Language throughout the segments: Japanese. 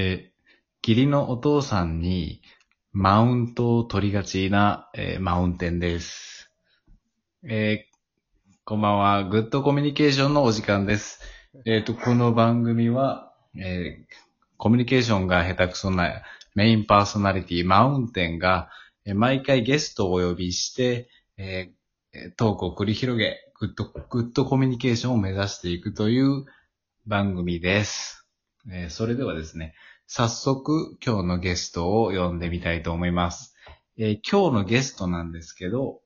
えー義理のお父さんにマウントを取りがちな、えーマウンテンです。えーこんばんは。グッドコミュニケーションのお時間です。えっ、と、この番組は、えコミュニケーションが下手くそなメインパーソナリティマウンテンが、え毎回ゲストをお呼びして、えトークを繰り広げ、グッド、グッドコミュニケーションを目指していくという番組です。えそれではですね、早速今日のゲストを呼んでみたいと思います。えー今日のゲストなんですけど、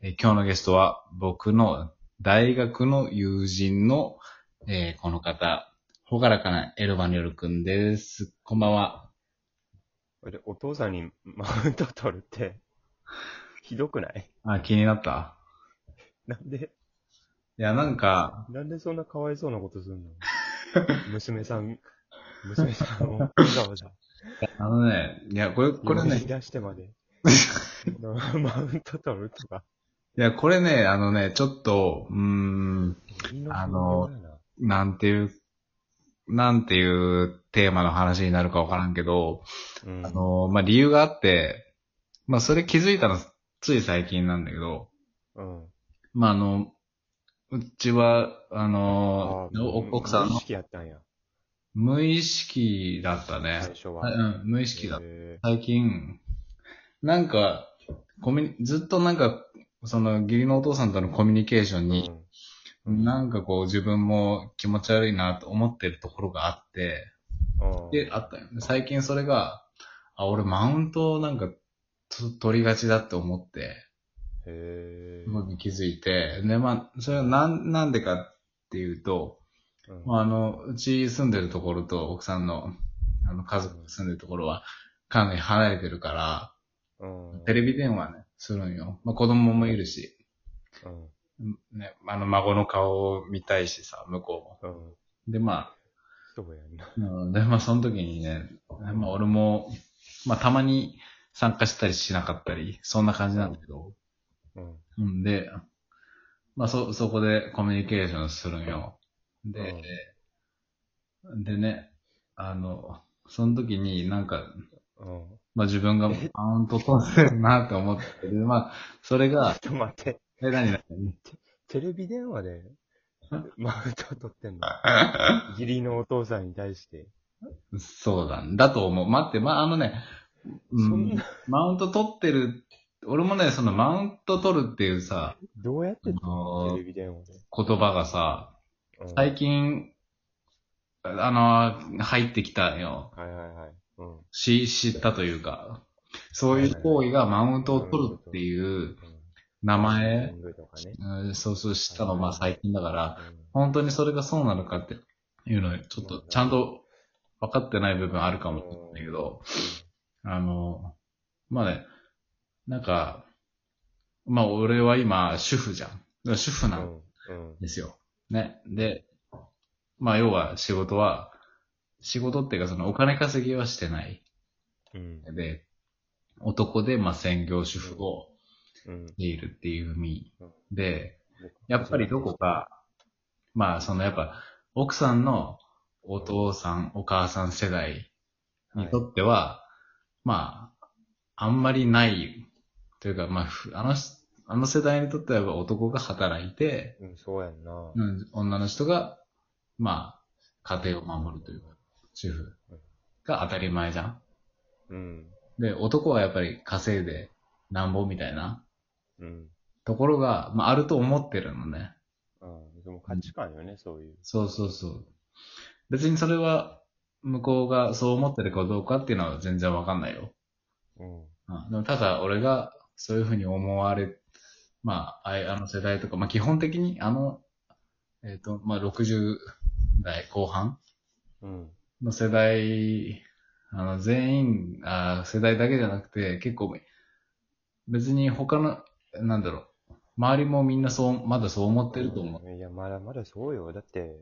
えー今日のゲストは僕の大学の友人の、えーこの方、ほがらかなエルバニョルくんです。こんばんは。俺、お父さんにマウント取るって、ひどくない？あ、気になった？なんで、いや、なんか、なんでそんなかわいそうなことすんの？娘さん、娘さんを。わざわざ、あのね、いや、これ、これね。出してまで、マウント取るとか。いや、これね、あのね、ちょっと、うーん、あのなんていう、なんていうテーマの話になるかわからんけど、うん、あの、まあ、理由があって、まあ、それ気づいたの、つい最近なんだけど、うん。まあ、あの、うちは、あの、あお奥さんの無意識やったんや、無意識だったね。最初は。はいうん、無意識だった。へ最近、なんか、コミずっとなんか、その、義理のお父さんとのコミュニケーションーに、うんなんかこう自分も気持ち悪いなと思ってるところがあって、うんで、あったよね。最近それが、あ、俺マウントをなんかと取りがちだって思って、へすごい気づいて、で、まあ、それはなん、なんでかっていうと、ーうん。まあ、あの、うち住んでるところと奥さんの、あの、家族が住んでるところは、かなり離れてるから、うん。テレビ電話ね、するんよ。まあ、子供もいるし、うん。ね、あの、孫の顔を見たいしさ、向こうも。うん。で、まそうやんな。ん。で、まあ、その時にね、まあ、俺も、まあ、たまに参加したりしなかったり、そんな感じなんだけど、うん。うん。で、まあ、そ、そこでコミュニケーションするんよ。で、でね、あの、その時になんか、うん。まあ、自分がマウント取ってるなって思って、で、まあ、それが、ちょっと待って、え、何何？テレビ電話でマウント取ってんの？義理のお父さんに対して。そうだ、だと思う。待って、まあ、あのね、うんマウント取ってる、俺もね、そのマウント取るっていうさ、どうやってテレビ電話で。言葉がさ、うん最近、あの、入ってきたよ。はいはいはい。うん。し、知ったというか、そういう行為がマウントを取るっていう名前、そうそう知ったの、まあ最近だから、うん。本当にそれがそうなのかっていうのを、ちょっとちゃんと分かってない部分あるかもしれないけど、あの、まあね、なんか、まあ俺は今主婦じゃん。主婦うなん。ですよ。ね。で、まあ要は仕事は、仕事っていうかそのお金稼ぎはしてない。うん。で、男でまあ専業主婦をうん。しているっていう意味うんで、やっぱりどこか、まあそのやっぱ奥さんのお父さん、お母さん世代にとっては、まあ、あんまりない、というか、まあ、ふあのし、あの世代にとってはやっぱ男が働いて、うん、そうやんな。うん、女の人が、まあ、家庭を守るというか、主婦が当たり前じゃん。うん。で、男はやっぱり稼いでなんぼみたいなうん。ところが、まあ、あると思ってるのね。うん。でも価値観よね、そういう。そうそうそう。別にそれは、向こうがそう思ってるかどうかっていうのは全然わかんないよ。うん。うん、でもただ、俺がそういうふうに思われ、まあ、あいあの世代とか、まあ基本的にあの、えっ、と、まあ60代後半うん。の世代、あの、全員、あ世代だけじゃなくて、結構、別に他の、なんだろう、周りもみんなそう、まだそう思ってると思う。いや、まだまだそうよ。だって、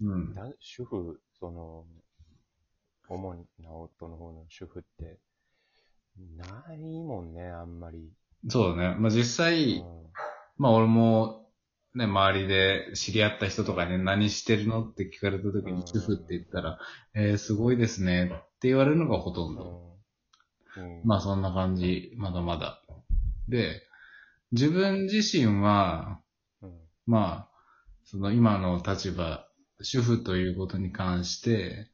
うん。だ主婦、その、主な夫の方の主婦って、ないもんね、あんまり。そうだね。まあ実際、うんまあ俺も、ね、周りで知り合った人とかに何してるの？って聞かれた時うんに主婦って言ったら、えー、すごいですねって言われるのがほとんど。うん。まあそんな感じ、まだまだ。で、自分自身は、うん。まあ、その今の立場、主婦ということに関して、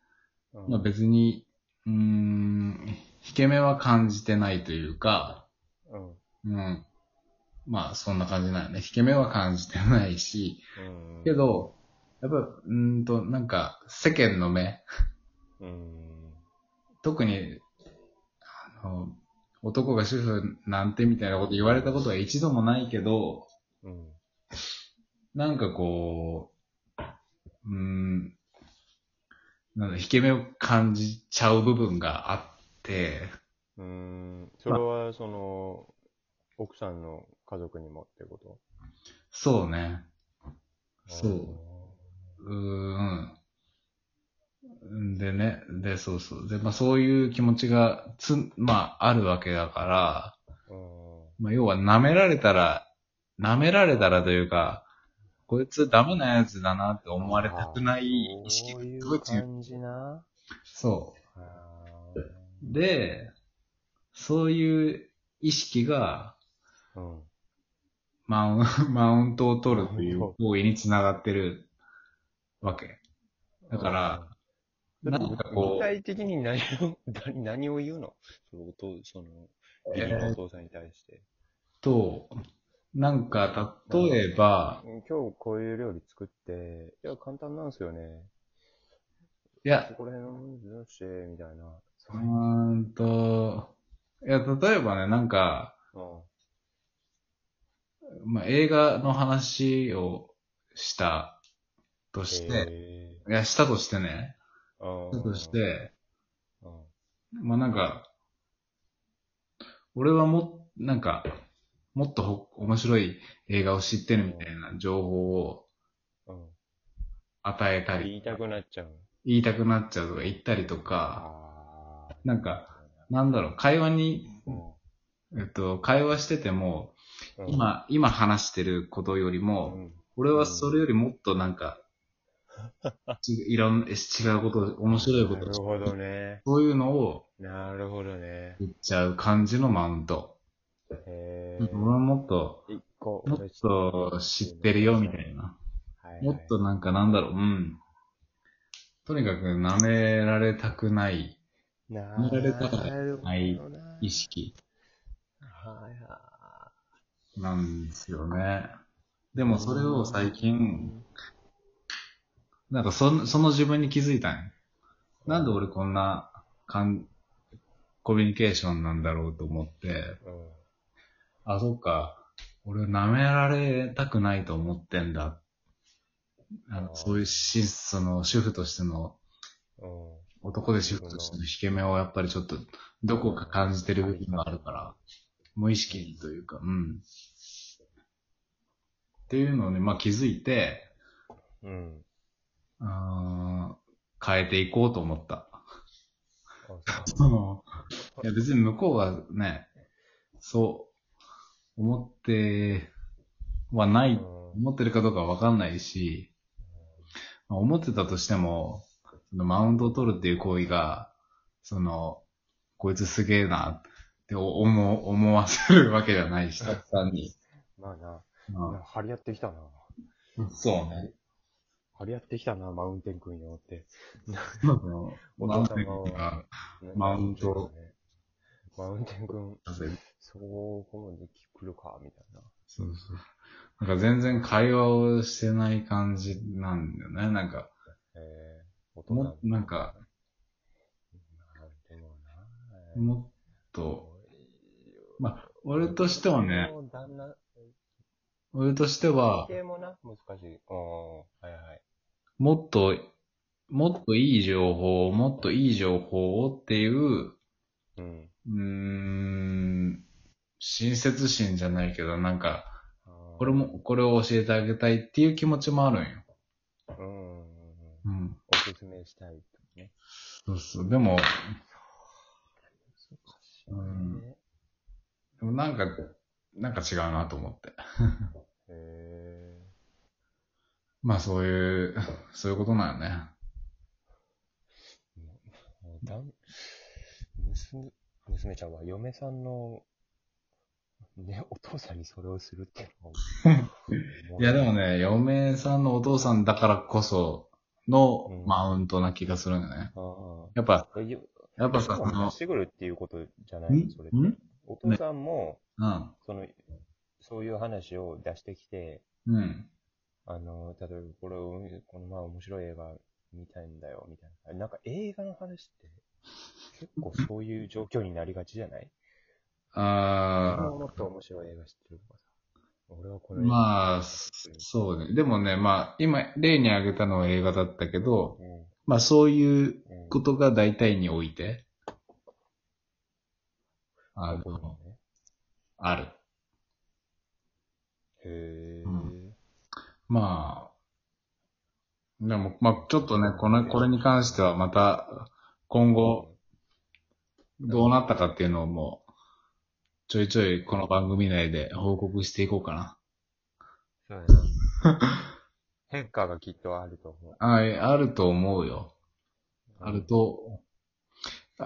うん。まあ別に、うーん、引け目は感じてないというか、うん。うん。まあそんな感じなんよね。引け目は感じてないし、うん。けど、やっぱ、うーんと、なんか、世間の目、うん。特に、あの、男が主婦なんてみたいなこと言われたことは一度もないけど、うん。なんかこう、うーん、なんだ、引け目を感じちゃう部分があって、うん。それは、その、奥さんの家族にもってこと？そうね。そう。うーん。でね、で、そうそう。で、まあそういう気持ちがつ、まああるわけだから、うん。まあ要は舐められたら、舐められたらというか、こいつダメなやつだなって思われたくない意識がそういすごいう強い。感じな。そあう。で、そういう意識が。マウン マウントを取るという行為につながってるわけ。だから、なんかこ具う、体的に何を、何 何を言うの？そのお父、その、義理のお父さんに対して。と、なんか、例えば、今日こういう料理作って、いや、簡単なんですよね。いやそ、こら辺のどうして、みたいな。うーんと、いや、例えばね、なんか、うん。まあ、映画の話をしたとして、へいや、したとしてね、ー。したとし、て、うんまあなんか、俺はも、なんか、もっとほ面白い映画を知ってるみたいな情報をうん。与えたり、言いたくなっちゃう。言いたくなっちゃうとか言ったりとか。なんか、なんだろう、会話に、うん、えっと、会話してても、うん、今、今話してることよりうも、ん、俺はそれよりもっとなんか、ちいろんな、違うこと、面白いこと、なるほどね。そういうのをなるほどね。言っちゃう感じのマウント。へ俺はもっと。もっと知ってるよみたいな。はいはい。もっとなんかなんだろう、うん。とにかく舐められたくないな見られたくない意識はいはなんですよね。でもそれを最近、なんかそのその自分に気づいたんよなんで俺こんなかんコミュニケーションなんだろうと思って、い。あ、そっか、俺舐められたくないと思ってんだ。あのそういうし、その主婦としての。男で主婦としての引け目をやっぱりちょっとどこか感じてる部分があるから、無意識にというか、うん。っていうのに、まあ気づいて、うん。あー変えていこうと思った。あそその、いや別に向こうがね、そう、思ってはない、思ってるかどうかはわかんないし、まあ思ってたとしても、そのマウントを取るっていう行為が、その、こいつすげえなって思う思わせるわけじゃないし、たくさんに。まあな、ま張り合ってきたな。あ、そうね。張り合ってきたな、マウンテン君よって。おマウン父様をテンがマウントね。マウンテン君、そこまで来るか、みたいな。そうそう。なんか全然会話をしてない感じなんだよね。なんか、えー、大もなんか、もっと、まあ、俺としてはね、俺としては、系もな、難しい。うん、はいはい。もっと、もっといい情報を、もっといい情報をっていう、うん。うーん、親切心じゃないけど、なんか、ここれも、これを教えてあげたいっていう気持ちもあるんよ。うん。うん。おすすめしたいとね。そうそう。でも、難しいね。でもなんか、なんか違うなと思って。へ まあそういう、そういうことなんよね。だん娘、娘ちゃんは嫁さんの、ね、お父さんにそれをするっていうのはもう いやでもね、嫁さんのお父さんだからこそのうんマウントな気がするんよね。あやっぱ、やっぱさ、その出し、てくるっていうことじゃないの？それって。ん？お父さんも、うん。その、そういう話を出してきて、うん。あの、例えばこれを、この前面白い映画見たいんだよ、みたいな。なんか映画の話って、結構そういう状況になりがちじゃない？あもっと面白い映画知ってるとかさ。俺はこーの映画まあ、そうね。でもね、まあ、今、例に挙げたのは映画だったけど、うんまあそういううんことが大体において、あここにの、ねある。へえ。うんまあ、でも、まあちょっとね、この、これに関してはまた、今後、どうなったかっていうのをもう、ちょいちょいこの番組内で報告していこうかな。そうやな。変化がきっとあると思う。ああると思うよ。あると、あ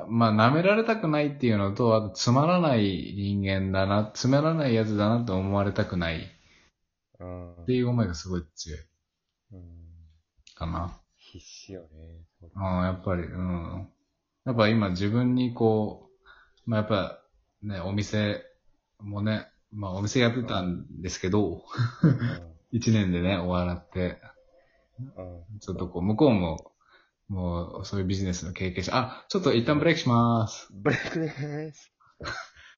まあ、舐められたくないっていうのと、あと、つまらない人間だな、つまらないやつだなと思われたくないうん。っていう思いがすごい強いうん。かな。必死よね。そうああ、やっぱり、うん。やっぱ今自分にこう、まあやっぱね、お店もね、まあお店やってたんですけど、一年でね、終わらって、うん。うん。ちょっとこう、向こうも、もう、そういうビジネスの経験者、あ、ちょっと一旦ブレイクします。ブレイクです。